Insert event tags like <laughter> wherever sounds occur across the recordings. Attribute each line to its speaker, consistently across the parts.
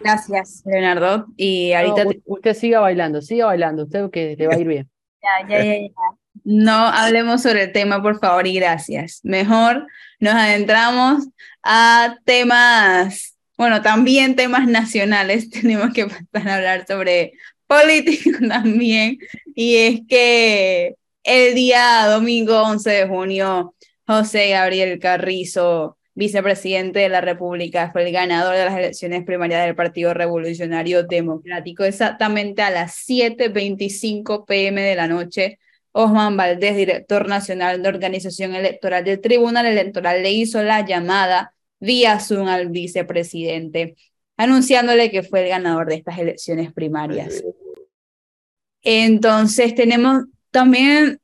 Speaker 1: Gracias, Leonardo. Y ahorita.
Speaker 2: usted siga bailando, siga bailando, usted que te va a ir bien.
Speaker 1: ya, ya, ya, No hablemos sobre el tema, por favor, y gracias. Mejor nos adentramos a temas, bueno, también temas nacionales. <laughs> Tenemos que pasar a hablar sobre política <laughs> también. Y es que el día domingo 11 de junio, José Gabriel Carrizo vicepresidente de la República, fue el ganador de las elecciones primarias del Partido Revolucionario Democrático, exactamente a las 7.25 pm de la noche. Osman Valdés, director nacional de organización electoral del Tribunal Electoral, le hizo la llamada vía Zoom al vicepresidente, anunciándole que fue el ganador de estas elecciones primarias. Entonces, tenemos también,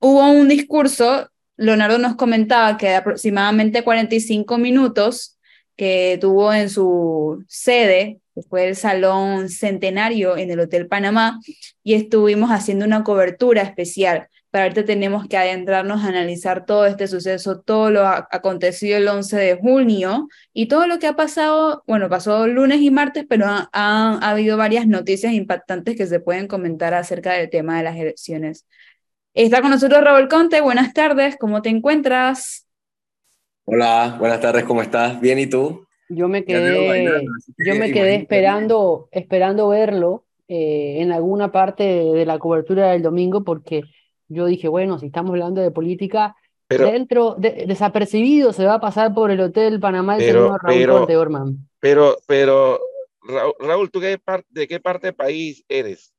Speaker 1: hubo un discurso Leonardo nos comentaba que aproximadamente 45 minutos que tuvo en su sede, que fue el Salón Centenario en el Hotel Panamá, y estuvimos haciendo una cobertura especial. Para ahorita tenemos que adentrarnos a analizar todo este suceso, todo lo acontecido el 11 de junio y todo lo que ha pasado, bueno, pasó lunes y martes, pero ha, ha habido varias noticias impactantes que se pueden comentar acerca del tema de las elecciones. Está con nosotros Raúl Conte. Buenas tardes, ¿cómo te encuentras?
Speaker 3: Hola, buenas tardes, ¿cómo estás? Bien, ¿y tú?
Speaker 2: Yo me quedé, yo me quedé esperando, esperando verlo eh, en alguna parte de la cobertura del domingo porque yo dije, bueno, si estamos hablando de política, dentro, desapercibido se va a pasar por el Hotel Panamá el
Speaker 4: señor Raúl Conte Orman. Pero, pero, Raúl, ¿tú qué de qué parte del país eres?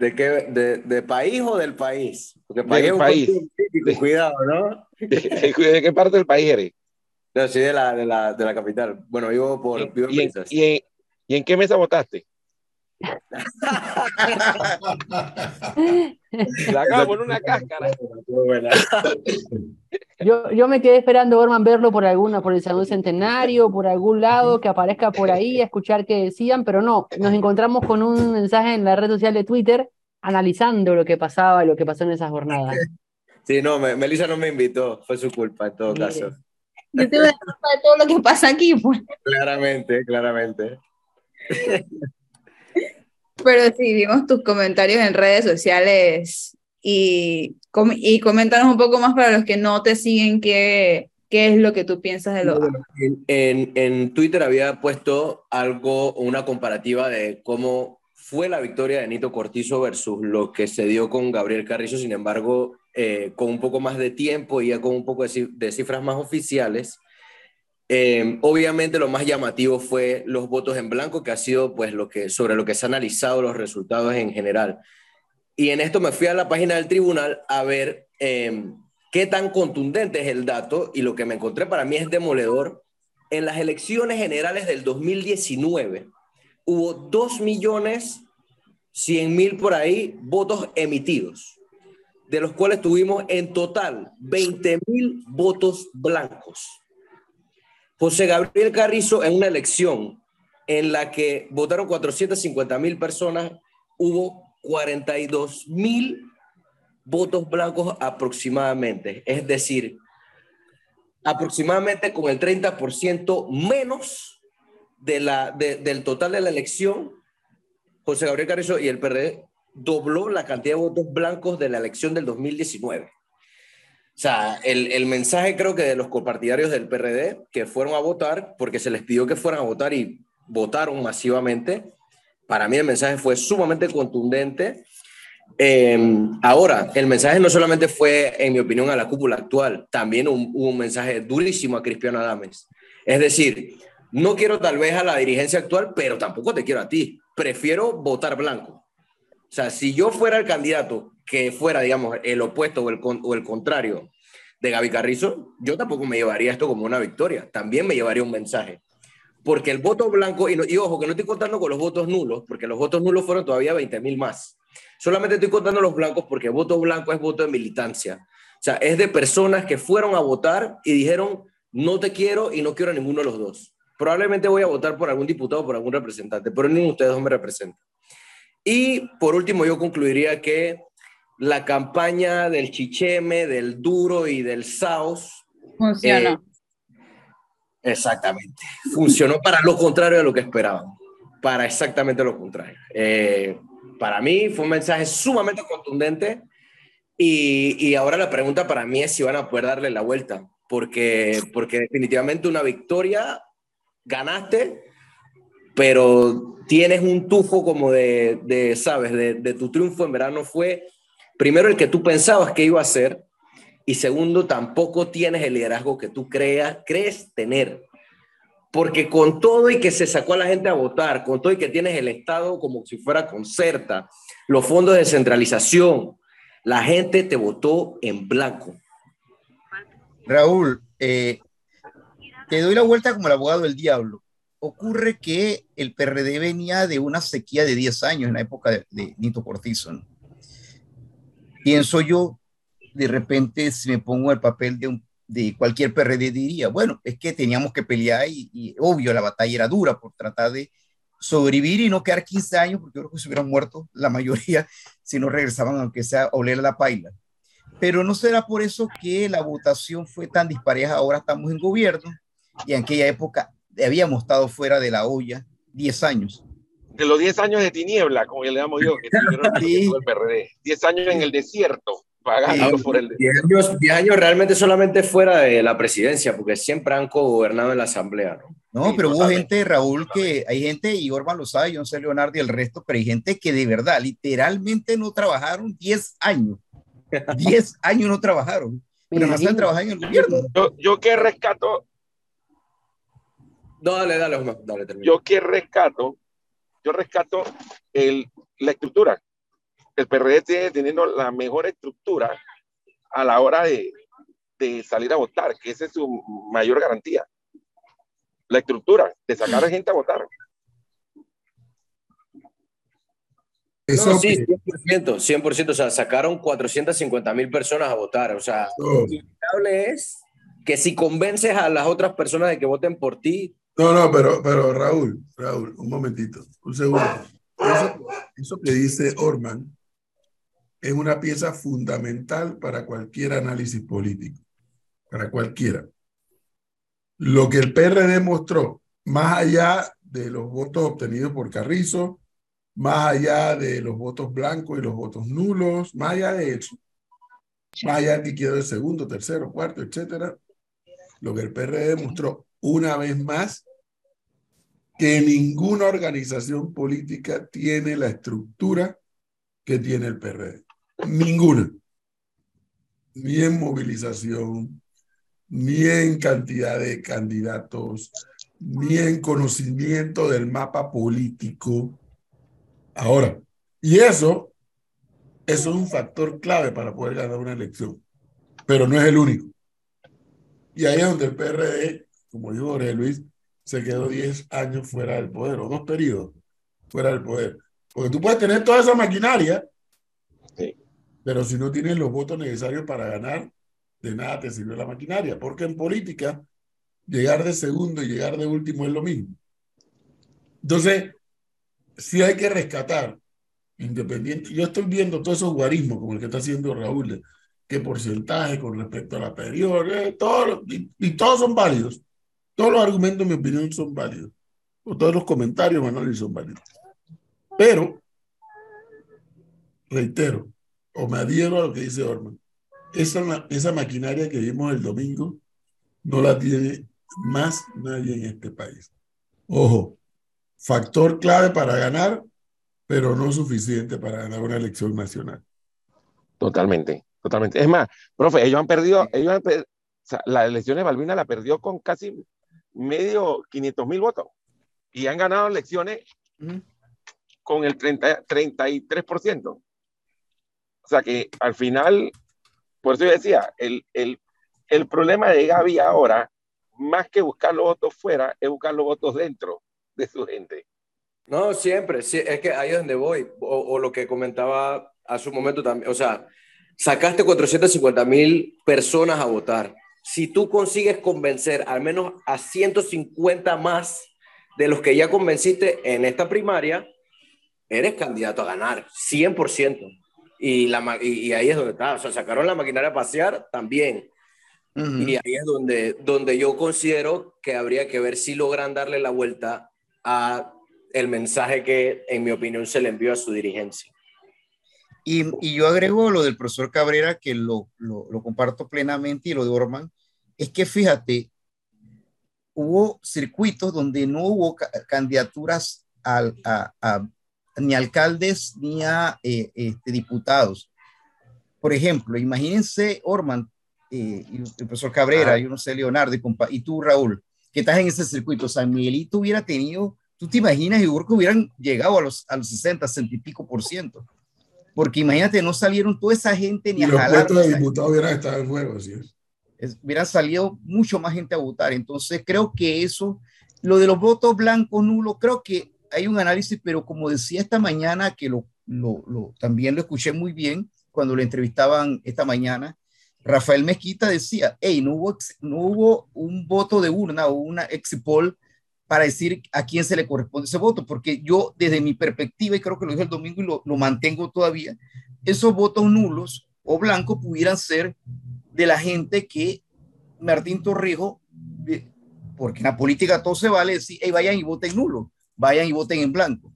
Speaker 3: ¿De qué? De, de, país o del país?
Speaker 4: Porque país es un país.
Speaker 3: cuidado, ¿no? <laughs>
Speaker 4: ¿De, qué parte del país eres?
Speaker 3: No, sí, de la, de la, de la capital. Bueno, vivo por.
Speaker 4: ¿Y, y, en, y, en, ¿Y en qué mesa votaste? <laughs> La acabo en una cáscara.
Speaker 2: Yo, yo me quedé esperando, Orman, verlo por alguna, por el Salón Centenario, por algún lado, que aparezca por ahí, a escuchar qué decían, pero no, nos encontramos con un mensaje en la red social de Twitter analizando lo que pasaba, lo que pasó en esa jornada.
Speaker 3: Sí, no, Melissa no me invitó, fue su culpa en todo caso.
Speaker 1: Yo te la culpa de todo lo que pasa aquí, pues.
Speaker 3: Claramente, claramente.
Speaker 1: Pero sí, vimos tus comentarios en redes sociales y, y coméntanos un poco más para los que no te siguen qué, qué es lo que tú piensas de lo...
Speaker 3: En, en, Twitter había puesto algo, una comparativa de cómo fue la victoria de Nito Cortizo versus lo que se dio con Gabriel Carrizo, sin embargo, eh, con un poco más de tiempo y ya con un poco de cifras más oficiales. Em, obviamente lo más llamativo fue los votos en blanco, que ha sido pues lo que, sobre lo que se han analizado los resultados en general. Y en esto me fui a la página del tribunal a ver em, qué tan contundente es el dato y lo que me encontré para mí es demoledor. En las elecciones generales del 2019 hubo 2 millones 100 mil por ahí votos emitidos, de los cuales tuvimos en total 20 mil votos blancos. José Gabriel Carrizo en una elección en la que votaron 450 mil personas, hubo 42 mil votos blancos aproximadamente. Es decir, aproximadamente con el 30% menos de la, del total de la elección, José Gabriel Carrizo y el PRD dobló la cantidad de votos blancos de la elección del 2019. O sea, el, el, mensaje creo que de los copartidarios del PRD que fueron a votar, porque se les pidió que fueran a votar y votaron masivamente, para mí el mensaje fue sumamente contundente. Em, ahora, el mensaje no solamente fue, en mi opinión, a la cúpula actual, también hubo un mensaje durísimo a Cristiano Adames. Es decir, no quiero tal vez a la dirigencia actual, pero tampoco te quiero a ti. Prefiero votar blanco. O sea, si yo fuera el candidato que fuera, digamos, el opuesto o el, contrario de Gaby Carrizo, yo tampoco me llevaría esto como una victoria, también me llevaría un mensaje. Porque el voto blanco, y, y ojo, que no estoy contando con los votos nulos, porque los votos nulos fueron todavía 20 mil más. Solamente estoy contando los blancos porque voto blanco es voto de militancia. O sea, es de personas que fueron a votar y dijeron, no te quiero y no quiero a ninguno de los dos. Probablemente voy a votar por algún diputado, por algún representante, pero ninguno de ustedes dos me representa. Y por último, yo concluiría que la campaña del chicheme, del duro y del saos.
Speaker 1: Funcionó.
Speaker 3: Eh, exactamente. Funcionó para lo contrario de lo que esperaban. para exactamente lo contrario. Eh, para mí fue un mensaje sumamente contundente y, y, ahora la pregunta para mí es si van a poder darle la vuelta, porque, porque definitivamente una victoria ganaste, pero tienes un tufo como de, de sabes, de, de, tu triunfo en verano fue primero el que tú pensabas que iba a ser y segundo tampoco tienes el liderazgo que tú creas, crees tener. Porque con todo y que se sacó a la gente a votar, con todo y que tienes el Estado como si fuera concerta, los fondos de descentralización, la gente te votó en blanco.
Speaker 5: Raúl, eh, te doy la vuelta como el abogado del diablo. Ocurre que el PRD venía de una sequía de 10 años en la época de, Nito Cortizo. Pienso yo, de repente, si me pongo el papel de de cualquier PRD diría, bueno, es que teníamos que pelear y, obvio, la batalla era dura por tratar de sobrevivir y no quedar 15 años, porque creo que se hubieran muerto la mayoría <laughs> si no regresaban, aunque sea oler la paila. Pero no será por eso que la votación fue tan dispareja, ahora estamos en gobierno y en aquella época habíamos estado fuera de la olla 10 años.
Speaker 4: De los 10 años de tiniebla, como le llamo yo, que <laughs> sí. el PRD, 10 años en el desierto pagando por el...
Speaker 3: 10 años, años realmente solamente fuera de la presidencia, porque siempre han gobernado en la asamblea, ¿no?
Speaker 5: No, pero hubo gente, Raúl, que hay gente, y Orban lo sabe, yo no sé Leonardo y el resto, pero hay gente que de verdad, literalmente no trabajaron 10 años. <laughs> 10 años no trabajaron. Pero no están trabajando en el gobierno.
Speaker 4: Yo, yo que rescato.
Speaker 3: No, dale, dale, dale, termina.
Speaker 4: Yo que rescato, yo rescato el, la estructura el PRD tiene teniendo la mejor estructura a la hora de, de, salir a votar, que esa es su mayor garantía. La estructura de sacar a gente a votar.
Speaker 3: Eso sí, 100%, 100%, o sea, sacaron 450 mil personas a votar, o sea, lo inevitable es que si convences a las otras personas de que voten por ti.
Speaker 6: No, no, pero, pero Raúl, Raúl, un momentito, un segundo. Eso, que dice Orman es una pieza fundamental para cualquier análisis político, para cualquiera. Lo que el PRD demostró, más allá de los votos obtenidos por Carrizo, más allá de los votos blancos y los votos nulos, más allá de eso, más allá de que quedó de segundo, tercero, cuarto, etcétera, lo que el PRD demostró una vez más que ninguna organización política tiene la estructura que tiene el PRD. Ninguna. Ni en movilización, ni en cantidad de candidatos, ni en conocimiento del mapa político. Ahora, y eso, eso es un factor clave para poder ganar una elección, pero no es el único. Y ahí es donde el PRD, como dijo Jorge Luis, se quedó 10 años fuera del poder, o dos periodos fuera del poder. Porque tú puedes tener toda esa maquinaria, pero si no tienes los votos necesarios para ganar, de nada te sirve la maquinaria, porque en política llegar de segundo y llegar de último es lo mismo. Entonces, sí hay que rescatar, independiente. Yo estoy viendo todos esos guarismos, como el que está haciendo Raúl, qué porcentaje con respecto a la anterior, eh, y, todos son válidos. Todos los argumentos, en mi opinión, son válidos. O todos los comentarios, Manuel, son válidos. Pero, reitero, o me adhiero a lo que dice Orman. Esa, esa maquinaria que vimos el domingo no la tiene más nadie en este país. Ojo, factor clave para ganar, pero no suficiente para ganar una elección nacional.
Speaker 4: Totalmente, totalmente. Es más, profe, ellos han perdido, ellos han la elección de Balbina la perdió con casi medio 500 mil votos y han ganado elecciones con el 30, 33%. O sea que al final, por eso yo decía, el, el, el problema de Gaby ahora, más que buscar los votos fuera, es buscar los votos dentro de su gente.
Speaker 3: No, siempre, sí, es que ahí es donde voy, o, lo que comentaba hace un momento también, o sea, sacaste 450 mil personas a votar. Si tú consigues convencer al menos a 150 más de los que ya convenciste en esta primaria, eres candidato a ganar, 100%. Y, la, y, ahí es donde está, o sea, sacaron la maquinaria a pasear también. Y ahí es donde, donde yo considero que habría que ver si logran darle la vuelta a el mensaje que, en mi opinión, se le envió a su dirigencia.
Speaker 5: Y, y yo agrego lo del profesor Cabrera, que lo, lo, lo, comparto plenamente, y lo de Orman, es que fíjate, hubo circuitos donde no hubo candidaturas a, a, ni alcaldes ni a eh, este, diputados. Por ejemplo, imagínense Orman, eh, y el profesor Cabrera, y yo no sé, Leonardo, y, y tú, Raúl, que estás en ese circuito, San Miguelito hubiera tenido, tú te imaginas, yo que hubieran llegado a los, a los 60, 60 y pico por ciento. Porque imagínate, no salieron toda esa gente ni
Speaker 6: y
Speaker 5: a
Speaker 6: los puestos de diputados hubieran estado en juego, así es.
Speaker 5: es. Hubieran salido mucho más gente a votar. Entonces, creo que eso, lo de los votos blancos, nulos, creo que hay un análisis, pero como decía esta mañana, que lo, lo, lo, también lo escuché muy bien cuando lo entrevistaban esta mañana, Rafael Mezquita decía, hey, no hubo, no hubo un voto de urna o una exit para decir a quién se le corresponde ese voto, porque yo desde mi perspectiva, y creo que lo dije el domingo y lo, lo mantengo todavía, esos votos nulos o blancos pudieran ser de la gente que Martín Torrijos, porque en la política todo se vale decir, hey, vayan y voten nulo, vayan y voten en blanco.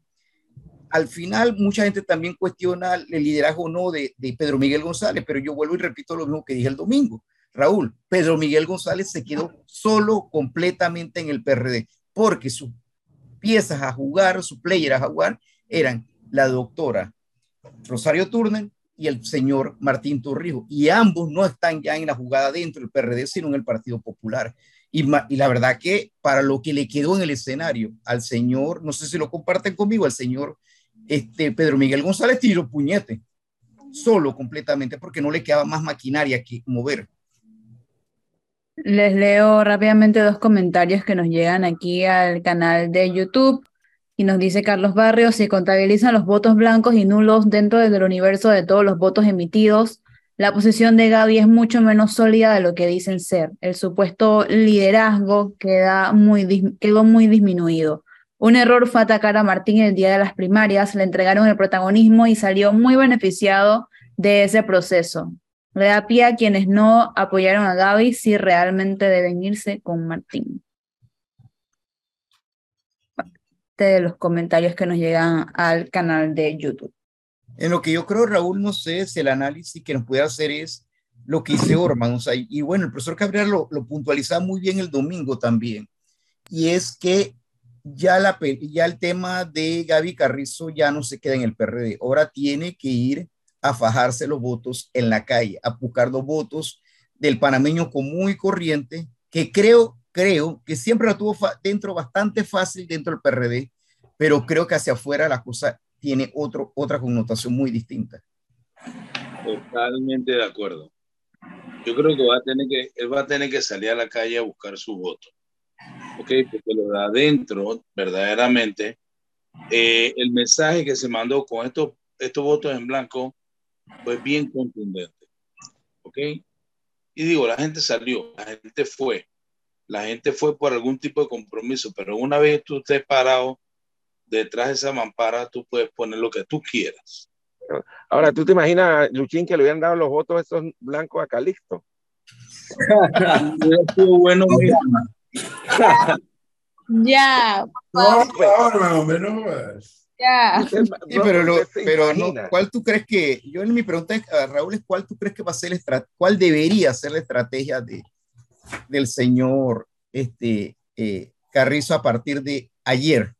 Speaker 5: Al final, mucha gente también cuestiona el liderazgo o no de, de, Pedro Miguel González, pero yo vuelvo y repito lo mismo que dije el domingo. Raúl, Pedro Miguel González se quedó solo completamente en el PRD, porque sus piezas a jugar, sus players a jugar, eran la doctora Rosario Turner y el señor Martín Torrijos, y ambos no están ya en la jugada dentro del PRD, sino en el Partido Popular. Y, y, la verdad que para lo que le quedó en el escenario al señor, no sé si lo comparten conmigo, al señor este, Pedro Miguel González tiró puñete, solo completamente, porque no le quedaba más maquinaria que mover.
Speaker 1: Les leo rápidamente dos comentarios que nos llegan aquí al canal de YouTube. Y nos dice Carlos Barrios, si contabilizan los votos blancos y nulos dentro del universo de todos los votos emitidos, la posición de Gaby es mucho menos sólida de lo que dicen ser. El supuesto liderazgo queda muy, quedó muy disminuido. Un error fue atacar a Martín el día de las primarias, le entregaron el protagonismo y salió muy beneficiado de ese proceso. Le da pie a quienes no apoyaron a Gaby si realmente deben irse con Martín. De los comentarios que nos llegan al canal de YouTube.
Speaker 5: En lo que yo creo, Raúl, no sé si el análisis que nos puede hacer es lo que hice Orman. O sea, y bueno, el profesor Cabrera lo, lo puntualizaba muy bien el domingo también. Y es que ya, la, ya el tema de Gaby Carrizo ya no se queda en el PRD. Ahora tiene que ir a fajarse los votos en la calle, a buscar los votos del panameño común y corriente, que creo, creo que siempre lo tuvo dentro bastante fácil dentro del PRD, pero creo que hacia afuera la cosa tiene otro, otra connotación muy distinta.
Speaker 7: Totalmente de acuerdo. Yo creo que va a tener que, él va a tener que salir a la calle a buscar su voto. ¿ok? Porque lo de adentro, verdaderamente, eh, el mensaje que se mandó con estos, estos votos en blanco fue bien contundente, ¿ok? Y digo, la gente salió, la gente fue, la gente fue por algún tipo de compromiso, pero una vez tú estés parado detrás de esa mampara, tú puedes poner lo que tú quieras.
Speaker 4: Ahora, ¿tú te imaginas, Luchín, que le hubieran dado los votos esos blancos a Calixto? <laughs>
Speaker 7: bueno,
Speaker 1: ya.
Speaker 6: No, no, hombre, no
Speaker 1: Ya.
Speaker 5: Sí, pero, lo, pero no, ¿cuál tú crees que, yo en mi pregunta a Raúl es cuál tú crees que va a ser la cuál debería ser la estrategia de, del señor este, eh, Carrizo a partir de ayer?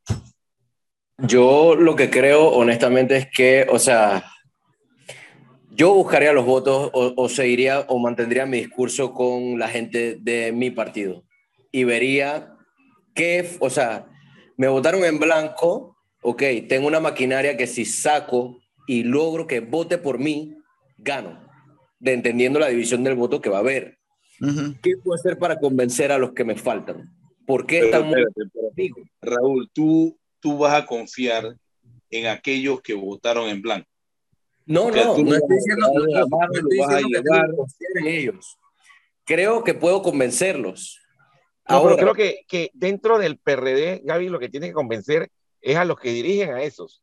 Speaker 3: Yo lo que creo honestamente es que, o sea, yo buscaría los votos o, o seguiría o mantendría mi discurso con la gente de mi partido y vería que, o sea, me votaron en blanco, ok, tengo una maquinaria que si saco y logro que vote por mí, gano, de entendiendo la división del voto que va a haber. Uh -huh. ¿Qué puedo hacer para convencer a los que me faltan? ¿Por qué
Speaker 7: están Raúl, tú, tú vas a confiar en aquellos que votaron en blanco.
Speaker 3: No, no, no estoy diciendo, no, no, no estoy diciendo que en ellos. Creo que puedo convencerlos.
Speaker 4: No, Ahora, pero creo que, que dentro del PRD, Gaby, lo que tiene que convencer es a los que dirigen a esos.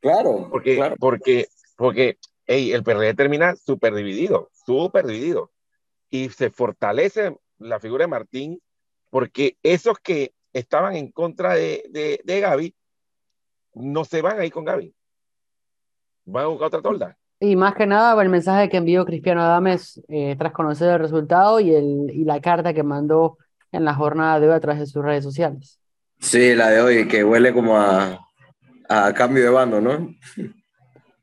Speaker 3: Claro.
Speaker 4: Porque,
Speaker 3: claro.
Speaker 4: porque, porque hey, el PRD termina súper dividido, súper dividido. Y se fortalece la figura de Martín porque esos que estaban en contra de, de, de Gaby, no se van ahí con Gaby. Van a buscar otra tolda.
Speaker 2: Y más que nada, el mensaje que envió Cristiano Adames eh, tras conocer el resultado y, el, y la carta que mandó en la jornada de hoy a través de sus redes sociales.
Speaker 3: Sí, la de hoy, que huele como a, a cambio de bando, ¿no?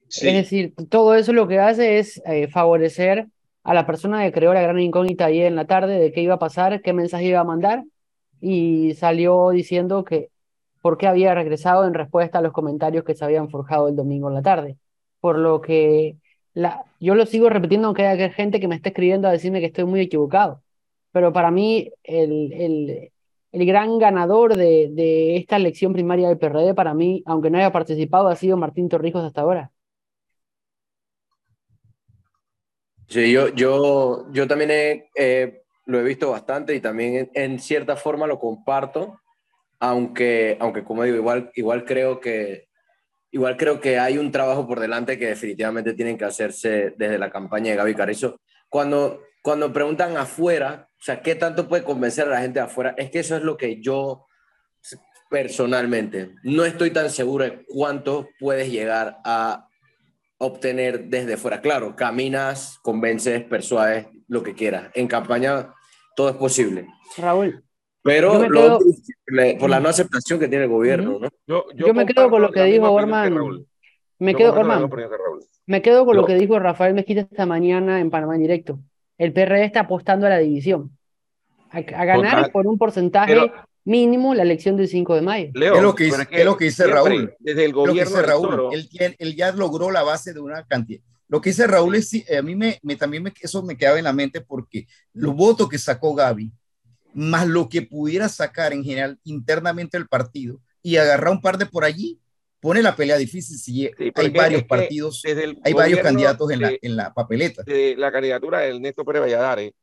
Speaker 2: Sí. Es decir, todo eso lo que hace es eh, favorecer a la persona que creó la gran incógnita ayer en la tarde de qué iba a pasar, qué mensaje iba a mandar, y salió diciendo que por qué había regresado en respuesta a los comentarios que se habían forjado el domingo en la tarde por lo que la, yo lo sigo repitiendo aunque haya gente que me esté escribiendo a decirme que estoy muy equivocado, pero para mí el, el, el gran ganador de, de, esta elección primaria del PRD, para mí, aunque no haya participado, ha sido Martín Torrijos hasta ahora.
Speaker 3: Sí, yo, yo, yo también he, lo he visto bastante y también en, en, cierta forma lo comparto, aunque, aunque como digo, igual, igual creo que igual creo que hay un trabajo por delante que definitivamente tienen que hacerse desde la campaña de Gaby Carrizo. Cuando, cuando preguntan afuera, o sea, ¿qué tanto puede convencer a la gente de afuera? Es que eso es lo que yo personalmente no estoy tan seguro de cuánto puedes llegar a obtener desde fuera. Claro, caminas, convences, persuades, lo que quieras. En campaña todo es posible.
Speaker 2: Raúl,
Speaker 3: pero lo, quedo... por la no aceptación que tiene el gobierno, ¿no?
Speaker 2: Yo, yo, yo me quedo con lo que dijo Orman. Me quedo, Orman, me quedo con lo que dijo Rafael Mezquita esta mañana en Panamá en directo. El PRD está apostando a la división, a, a ganar Total. por un porcentaje Pero, mínimo la elección del 5 de mayo.
Speaker 5: Leo, es lo que, dice, es lo que dice Raúl.
Speaker 4: Desde el gobierno
Speaker 5: Raúl. Él, él, ya logró la base de una cantidad. Lo que dice Raúl es, a mí me, me también me, eso me quedaba en la mente porque los votos que sacó Gaby, más lo que pudiera sacar en general internamente el partido y agarrar un par de por allí, pone la pelea difícil si sí, hay varios partidos, hay varios candidatos en, de, la, en la papeleta.
Speaker 4: De la candidatura del Néstor Pérez Valladares,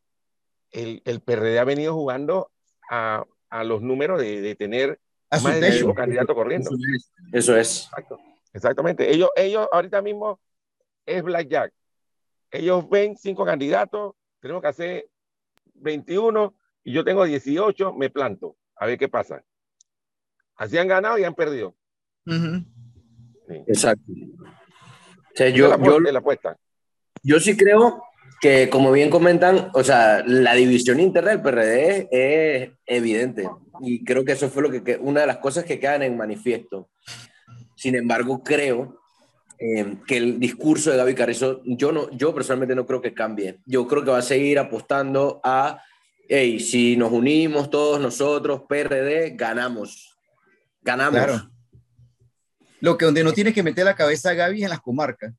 Speaker 4: el, el PRD ha venido jugando a, a los números de, de tener
Speaker 5: a
Speaker 4: más de un candidato corriendo.
Speaker 3: Eso es.
Speaker 4: Exacto. Exactamente. Ellos, ellos ahorita mismo es Blackjack. Ellos ven cinco candidatos, tenemos que hacer 21 y yo tengo 18, me planto, a ver qué pasa. Así han ganado y han perdido.
Speaker 3: Uh -huh. sí. Exacto. O sea, yo, yo,
Speaker 4: la apuesta.
Speaker 3: yo sí creo que, como bien comentan, o sea, la división interna del PRD es evidente. Y creo que eso fue lo que, que una de las cosas que quedan en manifiesto. Sin embargo, creo eh, que el discurso de Gaby Carrizo, yo, no, yo personalmente no creo que cambie. Yo creo que va a seguir apostando a hey, si nos unimos todos nosotros, PRD, ganamos. Ganamos. Claro.
Speaker 5: Lo que donde no tiene que meter la cabeza a Gaby es en las comarcas.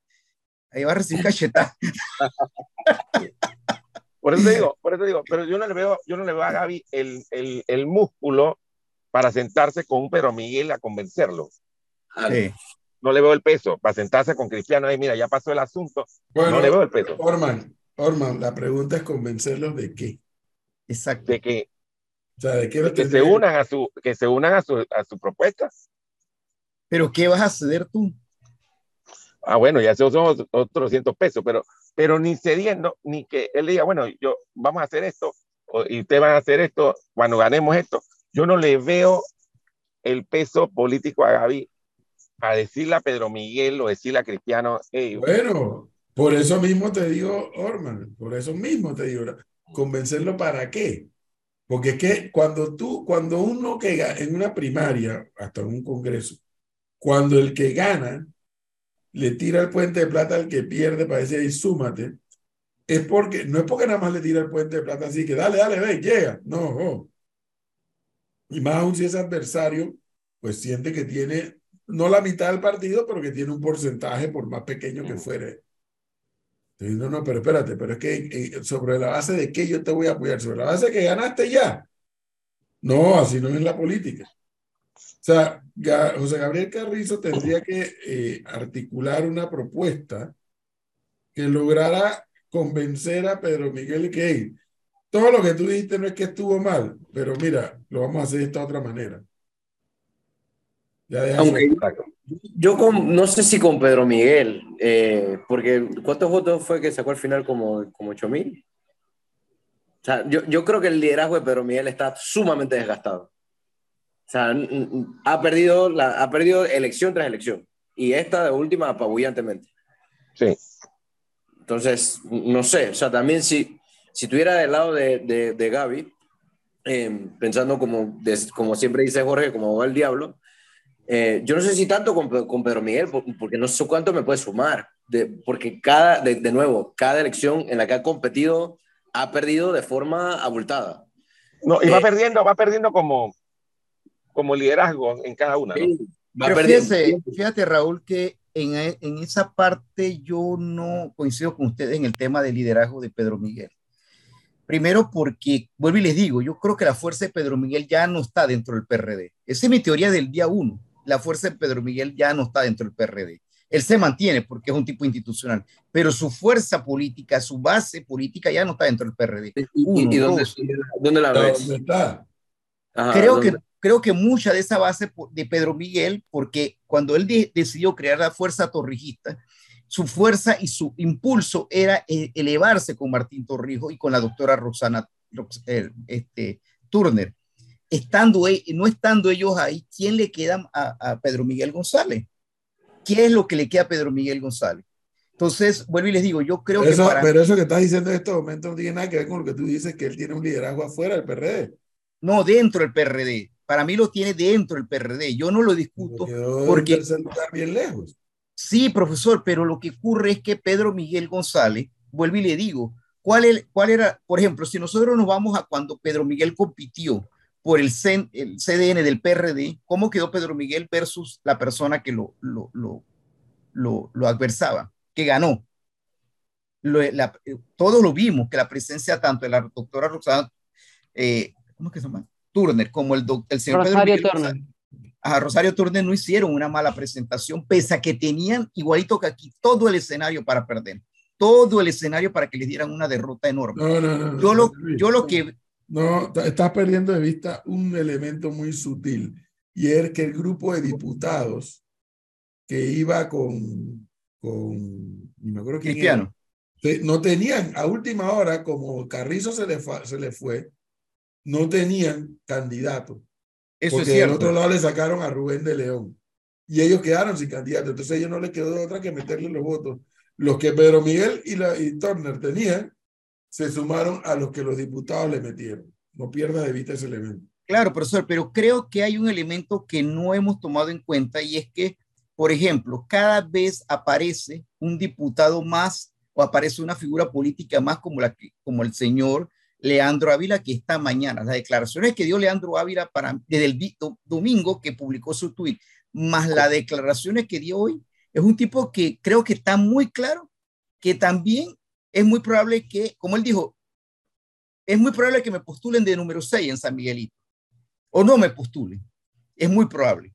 Speaker 5: Ahí va a recibir cachetada. <laughs>
Speaker 4: por eso te digo, por eso te digo, pero yo no le veo, yo no le veo a Gaby el, el, el músculo para sentarse con un Pedro Miguel a convencerlo.
Speaker 5: Sí.
Speaker 4: No le veo el peso para sentarse con Cristiano y mira, ya pasó el asunto.
Speaker 6: Bueno,
Speaker 4: no le veo el peso.
Speaker 6: Orman, Orman, la pregunta es convencerlos de qué.
Speaker 5: Exacto.
Speaker 4: De que,
Speaker 6: o sea, de qué
Speaker 4: de que se unan a su, que se unan a su, a su propuesta.
Speaker 5: Pero ¿qué vas a ceder tú?
Speaker 4: Ah, bueno, ya son otros 200 pesos, pero, pero ni cediendo, ni que él diga, bueno, yo vamos a hacer esto, y ustedes van a hacer esto cuando ganemos esto. Yo no le veo el peso político a Gaby a decirle a Pedro Miguel o decirle a Cristiano. Hey,
Speaker 6: bueno, por eso mismo te digo, Orman, por eso mismo te digo, convencerlo para qué. Porque es que cuando tú, cuando uno que en una primaria, hasta en un congreso, cuando el que gana le tira el puente de plata al que pierde para decir ahí súmate, es porque, no es porque nada más le tira el puente de plata así que dale, dale, ve, llega. No, no. Y más aún si es adversario, pues siente que tiene, no la mitad del partido, pero que tiene un porcentaje por más pequeño que fuere. No, no, pero espérate, pero es que sobre la base de qué yo te voy a apoyar, sobre la base de que ganaste ya. No, así no es la política. O sea, José Gabriel Carrizo tendría que eh, articular una propuesta que lograra convencer a Pedro Miguel que hey, todo lo que tú dijiste no es que estuvo mal, pero mira, lo vamos a hacer de esta otra manera.
Speaker 3: Ya Aunque yo, yo con, no sé si con Pedro Miguel, eh, porque ¿cuántos votos fue que sacó al final? Como, como 8 mil. O sea, yo, yo creo que el liderazgo de Pedro Miguel está sumamente desgastado. O sea, ha perdido, la, ha perdido elección tras elección. Y esta de última apabullantemente.
Speaker 4: Sí.
Speaker 3: Entonces, no sé, o sea, también si, si tuviera del lado de, de, de Gaby, eh, pensando como, como siempre dice Jorge, como va el diablo, eh, yo no sé si tanto con, con, Pedro Miguel, porque no sé cuánto me puede sumar, de, porque cada, de, de, nuevo, cada elección en la que ha competido ha perdido de forma abultada.
Speaker 4: No, y va eh, perdiendo, va perdiendo como, como liderazgo en cada una. ¿no?
Speaker 5: Pero fíjate, fíjate, Raúl, que en, en, esa parte yo no coincido con ustedes en el tema del liderazgo de Pedro Miguel. Primero porque, vuelvo y les digo, yo creo que la fuerza de Pedro Miguel ya no está dentro del PRD. Esa es mi teoría del día uno. La fuerza de Pedro Miguel ya no está dentro del PRD. Él se mantiene porque es un tipo institucional, pero su fuerza política, su base política ya no está dentro del PRD.
Speaker 3: Uno, ¿Y, dónde, dónde, la ves?
Speaker 6: ¿Dónde está?
Speaker 5: Ajá, creo ¿dónde? que creo que mucha de esa base de Pedro Miguel, porque cuando él de, decidió crear la fuerza torrijista, su fuerza y su impulso era eh, elevarse con Martín Torrijos y con la doctora Roxana eh, este, Turner. Estando, no estando ellos ahí, ¿quién le queda a, a, Pedro Miguel González? ¿Qué es lo que le queda a Pedro Miguel González? Entonces, vuelvo y les digo, yo creo
Speaker 6: eso,
Speaker 5: que... Para...
Speaker 6: Pero eso que estás diciendo en este momento no tiene nada que ver con lo que tú dices, que él tiene un liderazgo afuera del PRD.
Speaker 5: No, dentro del PRD para mí lo tiene dentro del PRD. Yo no lo discuto porque...
Speaker 6: bien lejos.
Speaker 5: Sí, profesor, pero lo que ocurre es que Pedro Miguel González, vuelvo y le digo, ¿cuál, el, cuál era, por ejemplo, si nosotros nos vamos a cuando Pedro Miguel compitió por el, CN, el CDN del PRD, ¿cómo quedó Pedro Miguel versus la persona que lo, lo, lo, lo, lo adversaba, que ganó? La, todos lo vimos, que la presencia tanto de la doctora Roxana, eh, ¿cómo es que se llama? Turner como el, el señor
Speaker 2: Rosario
Speaker 5: Pedro
Speaker 2: Turner.
Speaker 5: A Rosario Turner no hicieron una mala presentación, pese a que tenían igualito que aquí todo el escenario para perder, todo el escenario para que les dieran una derrota enorme.
Speaker 6: No, no, no,
Speaker 5: yo, lo, yo lo que...
Speaker 6: No, estás perdiendo de vista un elemento muy sutil, y es que el grupo de diputados que iba con, con no me acuerdo quién
Speaker 5: Cristiano.
Speaker 6: Era, no tenían a última hora, como Carrizo se le, se le fue, no tenían candidato.
Speaker 5: Eso
Speaker 6: porque
Speaker 5: es cierto.
Speaker 6: del otro lado le sacaron a Rubén de León. Y ellos quedaron sin candidato. Entonces a ellos no les quedó otra que meterle los votos. Los que Pedro Miguel y, la, y Turner tenían, se sumaron a los que los diputados le metieron. No pierda de vista ese elemento.
Speaker 5: Claro, profesor, pero creo que hay un elemento que no hemos tomado en cuenta y es que, por ejemplo, cada vez aparece un diputado más o aparece una figura política más como, la que, como el señor Leandro Ávila, que esta mañana, las declaraciones que dio Leandro Ávila para, desde el domingo que publicó su tuit, más las declaraciones que dio hoy, es un tipo que creo que está muy claro que también es muy probable que, como él dijo, es muy probable que me postulen de número 6 en San Miguelito, o no me postulen, es muy probable,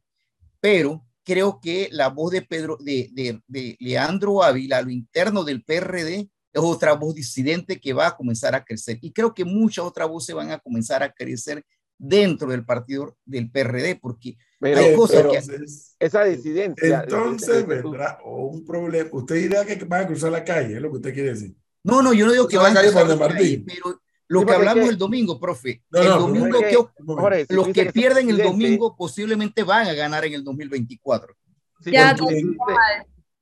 Speaker 5: pero creo que la voz de Pedro, de, de, de Leandro Ávila, a lo interno del PRD, es otra voz disidente que va a comenzar a crecer. Y creo que muchas otras voces van a comenzar a crecer dentro del partido del PRD, porque
Speaker 6: pero,
Speaker 5: hay cosas
Speaker 6: pero,
Speaker 5: que...
Speaker 4: Esa disidencia.
Speaker 6: Entonces vendrá o un problema. Usted dirá que van a cruzar la calle, es lo que usted quiere decir.
Speaker 5: No, no, yo no digo que van a
Speaker 6: cruzar
Speaker 5: la calle, pero lo sí, que hablamos que... el domingo, profe, no, el no, domingo que, Jorge, los que, que pierden el domingo posiblemente van a ganar en el 2024.
Speaker 1: Sí, ya,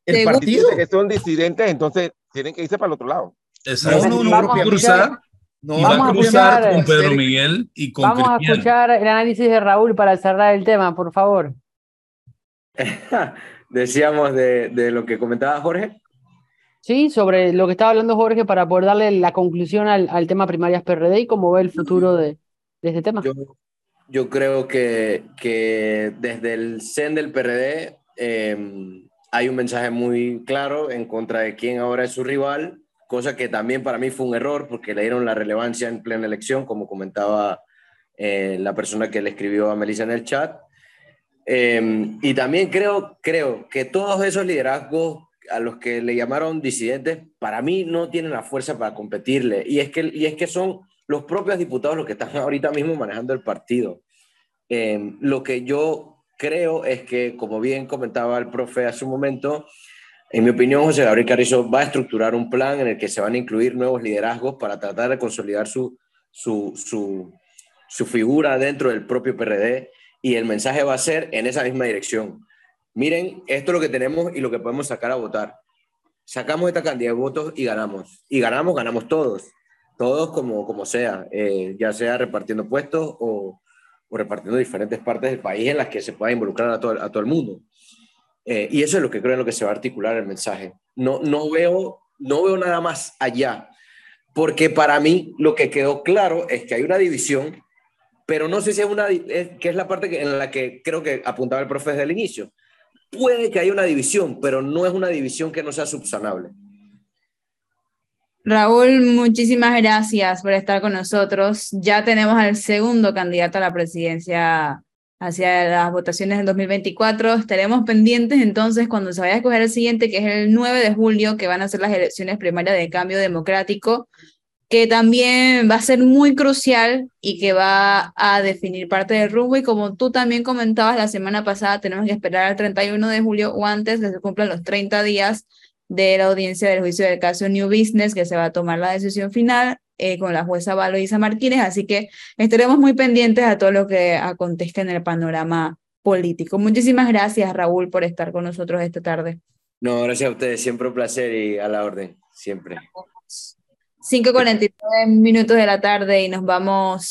Speaker 5: el partido.
Speaker 4: Que son disidentes, entonces tienen que irse para el otro lado.
Speaker 8: Exacto. No, no, no, vamos a cruzar. No, vamos a cruzar con Pedro Miguel y con
Speaker 2: Vamos
Speaker 8: Cristiano.
Speaker 2: a escuchar el análisis de Raúl para cerrar el tema, por favor. <laughs>
Speaker 3: Decíamos de, de, lo que comentaba Jorge.
Speaker 2: Sí, sobre lo que estaba hablando Jorge para poder darle la conclusión al, al tema primarias PRD y cómo ve el futuro de, de este tema.
Speaker 3: Yo, yo creo que, que, desde el CEN del PRD eh, hay un mensaje muy claro en contra de quién ahora es su rival, cosa que también para mí fue un error porque le dieron la relevancia en plena elección, como comentaba eh, la persona que le escribió a Melissa en el chat. Eh, y también creo, creo que todos esos liderazgos a los que le llamaron disidentes, para mí no tienen la fuerza para competirle. Y es que, y es que son los propios diputados los que están <laughs> ahorita mismo manejando el partido. Eh, lo que yo creo es que, como bien comentaba el profe hace un momento, en mi opinión, José Gabriel Carrizo va a estructurar un plan en el que se van a incluir nuevos liderazgos para tratar de consolidar su, su, su, su figura dentro del propio PRD y el mensaje va a ser en esa misma dirección. Miren, esto es lo que tenemos y lo que podemos sacar a votar. Sacamos esta cantidad de votos y ganamos. Y ganamos, ganamos todos. Todos como, como sea, eh, ya sea repartiendo puestos o, o, repartiendo diferentes partes del país en las que se pueda involucrar a todo, el mundo. Eh, y eso es lo que creo en lo que se va a articular el mensaje. No, no, veo, no veo nada más allá, porque para mí lo que quedó claro es que hay una división pero no sé si es una, que es la parte en la que creo que apuntaba el profe desde el inicio. Puede que haya una división, pero no es una división que no sea subsanable.
Speaker 1: Raúl, muchísimas gracias por estar con nosotros. Ya tenemos al segundo candidato a la presidencia hacia las votaciones del 2024. Estaremos pendientes entonces cuando se vaya a escoger el siguiente, que es el 9 de julio, que van a ser las elecciones primarias de cambio democrático que también va a ser muy crucial y que va a definir parte del rumbo. Y como tú también comentabas la semana pasada, tenemos que esperar al 31 de julio o antes que se cumplan los 30 días de la audiencia del juicio del caso New Business, que se va a tomar la decisión final eh, con la jueza Valoisa Martínez. Así que estaremos muy pendientes a todo lo que acontezca en el panorama político. Muchísimas gracias, Raúl, por estar con nosotros esta tarde.
Speaker 3: No, gracias a ustedes. Siempre un placer y a la orden. Siempre.
Speaker 1: 5.49 minutos de la tarde y nos vamos